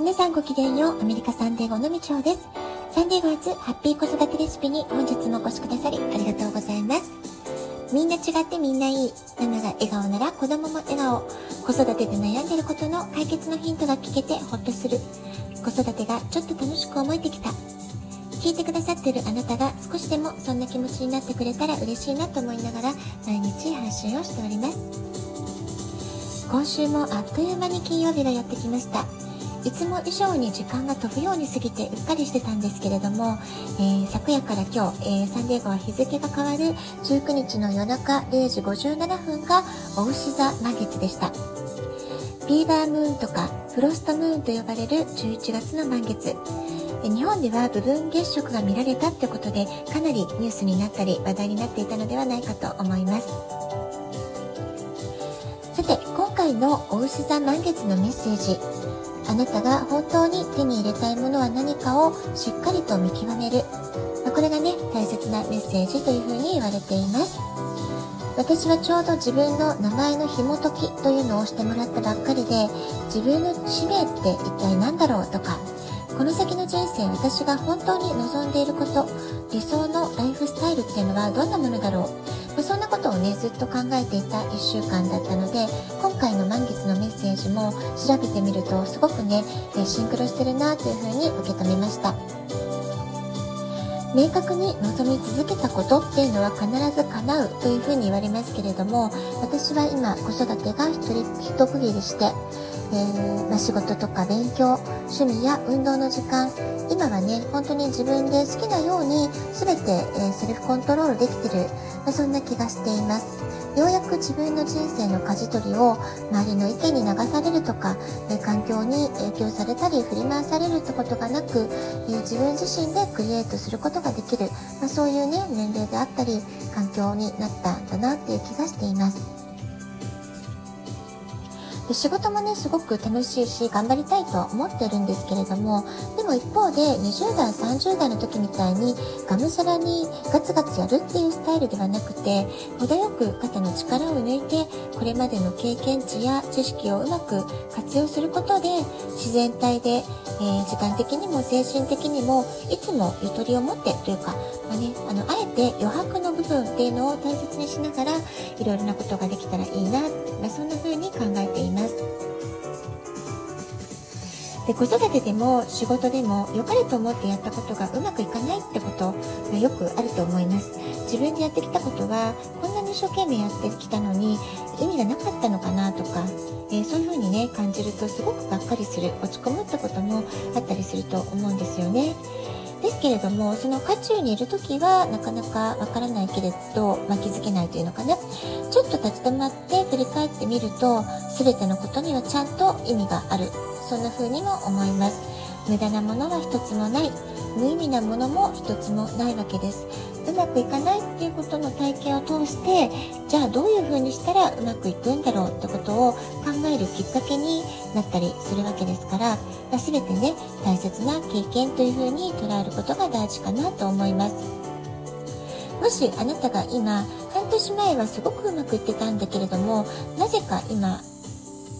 皆さんごきげんよう、アメリカサンデーゴのみちょです。サンデーゴ初ハッピー子育てレシピに本日もお越しくださりありがとうございます。みんな違ってみんないい。ママが笑顔なら子供も笑顔。子育てで悩んでることの解決のヒントが聞けてほっとする。子育てがちょっと楽しく思えてきた。聞いてくださってるあなたが少しでもそんな気持ちになってくれたら嬉しいなと思いながら毎日配信をしております。今週もあっという間に金曜日がやってきました。いつも以上に時間が飛ぶように過ぎてうっかりしてたんですけれども、えー、昨夜から今日、えー、サンディエゴは日付が変わる19日の夜中0時57分がお牛座満月でした。ビーバームーンとかフロストムーンと呼ばれる11月の満月。日本では部分月食が見られたってことでかなりニュースになったり話題になっていたのではないかと思います。さて、回のお牛座満月のメッセージ。あなたが本当に手に入れたいものは何かをしっかりと見極める。これがね、大切なメッセージというふうに言われています。私はちょうど自分の名前の紐解きというのをしてもらったばっかりで、自分の使命って一体何だろうとか、この先の人生私が本当に望んでいること、理想のライフスタイルっていうのはどんなものだろうそんなことをねずっと考えていた1週間だったので今回の満月のメッセージも調べてみるとすごくねシンクロしてるなというふうに受け止めました。明確に望み続けたことっていうのは必ず叶うというふうに言われますけれども私は今子育てが一人一区切りしてえー、まあ、仕事とか勉強趣味や運動の時間今はね本当に自分で好きなように全て、えー、セルフコントロールできてる、まあ、そんな気がしています。ようやく自分の人生の舵取りを周りの意見に流されるとか、え、環境に影響されたり振り回されるってことがなく、え自分自身でクリエイトすることができる、まあ、そういうね年齢であったり環境になったんだなっていう気がしています。で仕事もねすごく楽しいし頑張りたいと思ってるんですけれどもでも一方で20代30代の時みたいにがむしゃらにガツガツやるっていうスタイルではなくて程よく肩の力を抜いてこれまでの経験値や知識をうまく活用することで自然体で、えー、時間的にも精神的にもいつもゆとりを持ってというか、まあね、あのあえて余白の部分っていうのを大切にしながらいろいろなことができたらいいな、まあ、そんな風に考えています。ます。で子育てでも仕事でも良かれと思ってやったことがうまくいかないってことがよくあると思います。自分でやってきたことはこんなに一生懸命やってきたのに意味がなかったのかなとか、えー、そういう風にね感じるとすごくがっかりする落ち込むってこともあったりすると思うんですよね。ですけれどもその渦中にいる時はなかなかわからないけれど、まあ、気づけないというのかな。ちょっと立ち止まって振り返ってみると全てのことにはちゃんと意味がある。そんな風にも思います。無駄なものは一つもない。無意味なものも一つもないわけです。うまくいかないっていうことの体験を通してじゃあどういう風にしたらうまくいくんだろうってことを考えるきっかけになったりするわけですから、全てね大切な経験という風に捉えることが大事かなと思います。もしあなたが今半年前はすごくうまくいってたんだけれどもなぜか今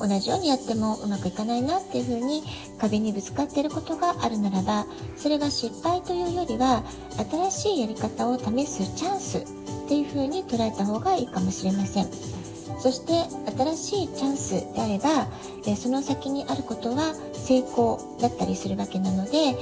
同じようにやってもうまくいかないなっていう風に壁にぶつかっていることがあるならばそれが失敗というよりは新しいやり方を試すチャンスっていう風に捉えた方がいいかもしれません。そして新しいチャンスであれば、その先にあることは成功だったりするわけなので、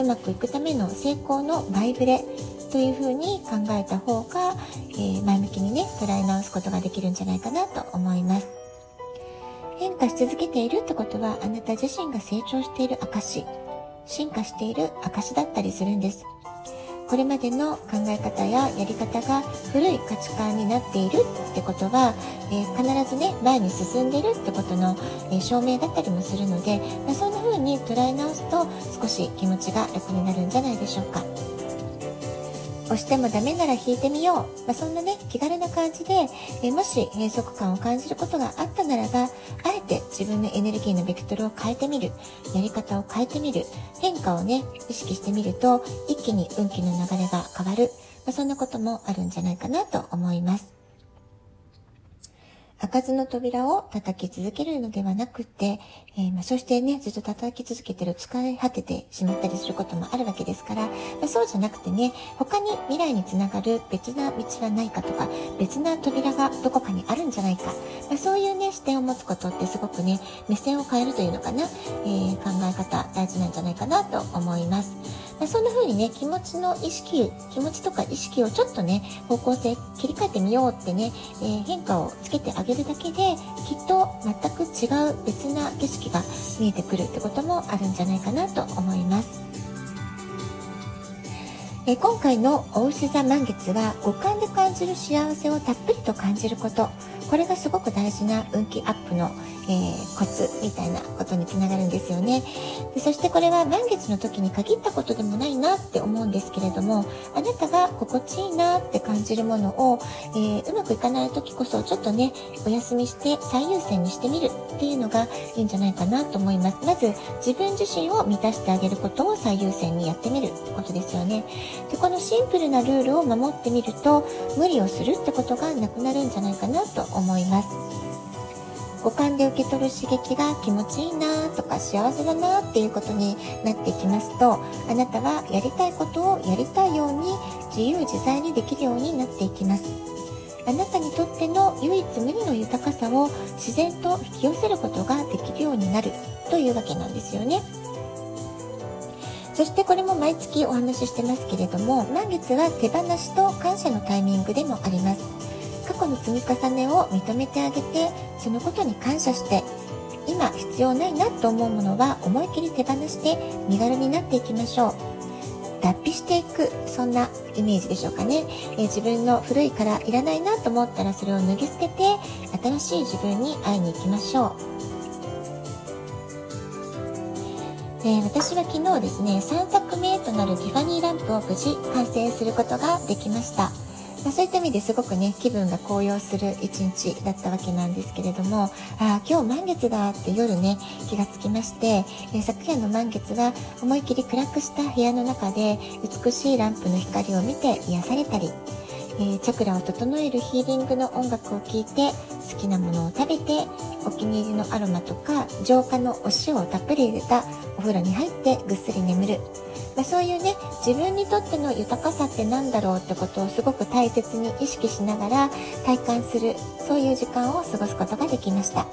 うまくいくための成功のバイブレというふうに考えた方が、前向きにね捉え直すことができるんじゃないかなと思います。変化し続けているってことはあなた自身が成長している証進化している証だったりするんですこれまでの考え方ややり方が古い価値観になっているってことは、えー、必ずね前に進んでいるってことの、えー、証明だったりもするので、まあ、そんな風に捉え直すと少し気持ちが楽になるんじゃないでしょうか。押してもダメなら引いてみよう。まあ、そんなね、気軽な感じで、えもし閉塞感を感じることがあったならば、あて自分のエネルギーのベクトルを変えてみる。やり方を変えてみる。変化をね、意識してみると、一気に運気の流れが変わる。まあ、そんなこともあるんじゃないかなと思います。開かずの扉を叩き続けるのではなくて、えー、まあ、そしてね、ずっと叩き続けてる使い果ててしまったりすることもあるわけですから、まあ、そうじゃなくてね、他に未来につながる別な道はないかとか、別な扉がどこかにあるんじゃないか、まあ、そういうね、視点を持つことってすごくね、目線を変えるというのかな、えー、考え方大事なんじゃないかなと思います。まそんな風にね、気持ちの意識、気持ちとか意識をちょっとね、方向性切り替えてみようってね、えー、変化をつけてあげるだけで、きっと全く違う別な景色が見えてくるってこともあるんじゃないかなと思います。え今回のお牛座満月は五感で感じる幸せをたっぷりと感じることこれがすごく大事な運気アップのえー、コツみたいなことにつながるんですよね。でそしてこれは満月の時に限ったことでもないなって思うんですけれどもあなたが心地いいなって感じるものを、えー、うまくいかない時こそちょっとねお休みして最優先にしてみるっていうのがいいんじゃないかなと思います。まず自分自身を満たしてあげることを最優先にやってみるってことですよね。でこのシンプルなルールを守ってみると無理をするってことがなくなるんじゃないかなと思います。思います。五感で受け取る刺激が気持ちいいなとか幸せだなっていうことになっていきますとあなたはやりたいことをやりたいように自由自在にできるようになっていきます。あなたにとっての唯一無二の豊かさを自然と引き寄せることができるようになる。というわけなんですよね。そしてこれも毎月お話ししてますけれども満月は手放しと感謝のタイミングでもあります。過去の積み重ねを認めてあげてそのことに感謝して今必要ないなと思うものは思い切り手放して身軽になっていきましょう。脱皮していくそんなイメージでしょうかね、えー、自分の古いからいらないなと思ったらそれを脱ぎ捨てて新しい自分に会いに行きましょう。えー、私は昨日ですね3作目となるティファニーランプを無事完成することができました。まあ、そういった意味ですごくね気分が高揚する一日だったわけなんですけれどもあ今日満月だって夜ね気がつきまして、えー、昨夜の満月は思い切り暗くした部屋の中で美しいランプの光を見て癒されたりえー、チャクラを整えるヒーリングの音楽を聴いて好きなものを食べてお気に入りのアロマとか浄化のお塩をたっぷり入れたお風呂に入ってぐっすり眠る、まあ、そういうね自分にとっての豊かさって何だろうってことをすごく大切に意識しながら体感するそういう時間を過ごすことができました。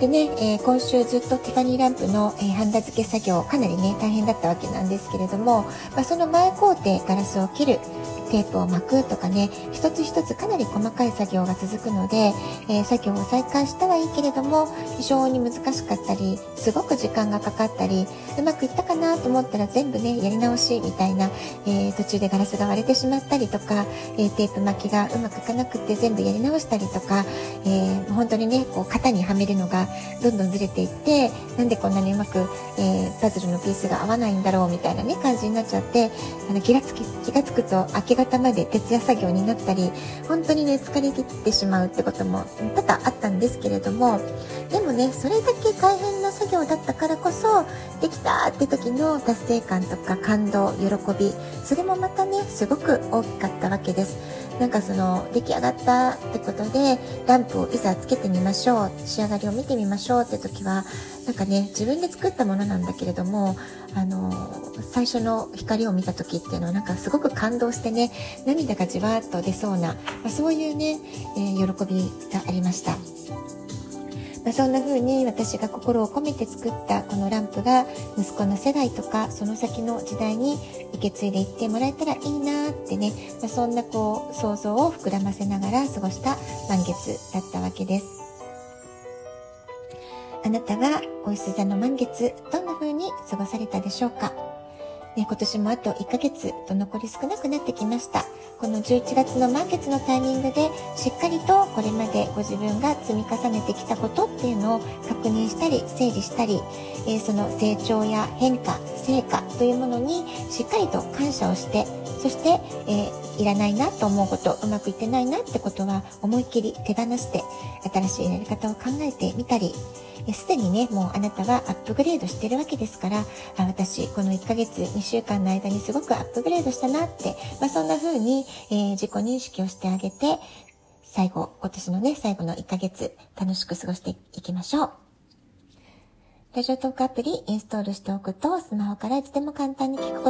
でね、えー、今週ずっとティファニーランプの、えー、ハンダ付け作業かなりね大変だったわけなんですけれども、まあ、その前工程ガラスを切るテープを巻くとかね一つ一つかなり細かい作業が続くので、えー、作業を再開したはいいけれども非常に難しかったりすごく時間がかかったりうまくいったかなと思ったら全部ねやり直しみたいな、えー、途中でガラスが割れてしまったりとか、えー、テープ巻きがうまくいかなくて全部やり直したりとか、え本当にねこう型にはめるのがどんどんずれていってなんでこんなにうまく、えパズルのピースが合わないんだろうみたいなね感じになっちゃってあの気がつき気がつくと明け方まで徹夜作業になったり本当にね疲れ切ってしまうってことも多々あったんですけれどもでもねそれだけ大変な作業だったからこそできたって時の達成感とか感動喜びそれもまたねすごく大きかったわけです。なんかその出来上がったってことでランプをいざつけてみましょう仕上がりを見てみましょうって時はなんかね自分で作ったものなんだけれどもあの最初の光を見た時っていうのはなんかすごく感動してね涙がじわーっと出そうな、まあ、そういうね、えー、喜びがありました。まあ、そんな風に私が心を込めて作ったこのランプが息子の世代とかその先の時代に受け継いでいってもらえたらいいなってね、まあ、そんなこう想像を膨らませながら過ごした満月だったわけです。あなたはお牛座の満月どんな風に過ごされたでしょうか？ね、今年もあと1ヶ月と残り少なくなってきました。この11月の満月のタイミングでしっかりとこれまでご自分が積み重ねてきたことっていうのを確認したり整理したり、えー、その成長や変化、成果というものにしっかりと感謝をしてそして、えー、いらないなと思うことうまくいってないなってことは思いっきり手放して新しいやり方を考えてみたりすでにね、もうあなたはアップグレードしてるわけですから、あ私、この1ヶ月、2週間の間にすごくアップグレードしたなって、まあ、そんな風に、えー、自己認識をしてあげて、最後、今年のね、最後の1ヶ月、楽しく過ごしていきましょう。ラジオトークアプリインストールしておくと、スマホからいつでも簡単に聞くこと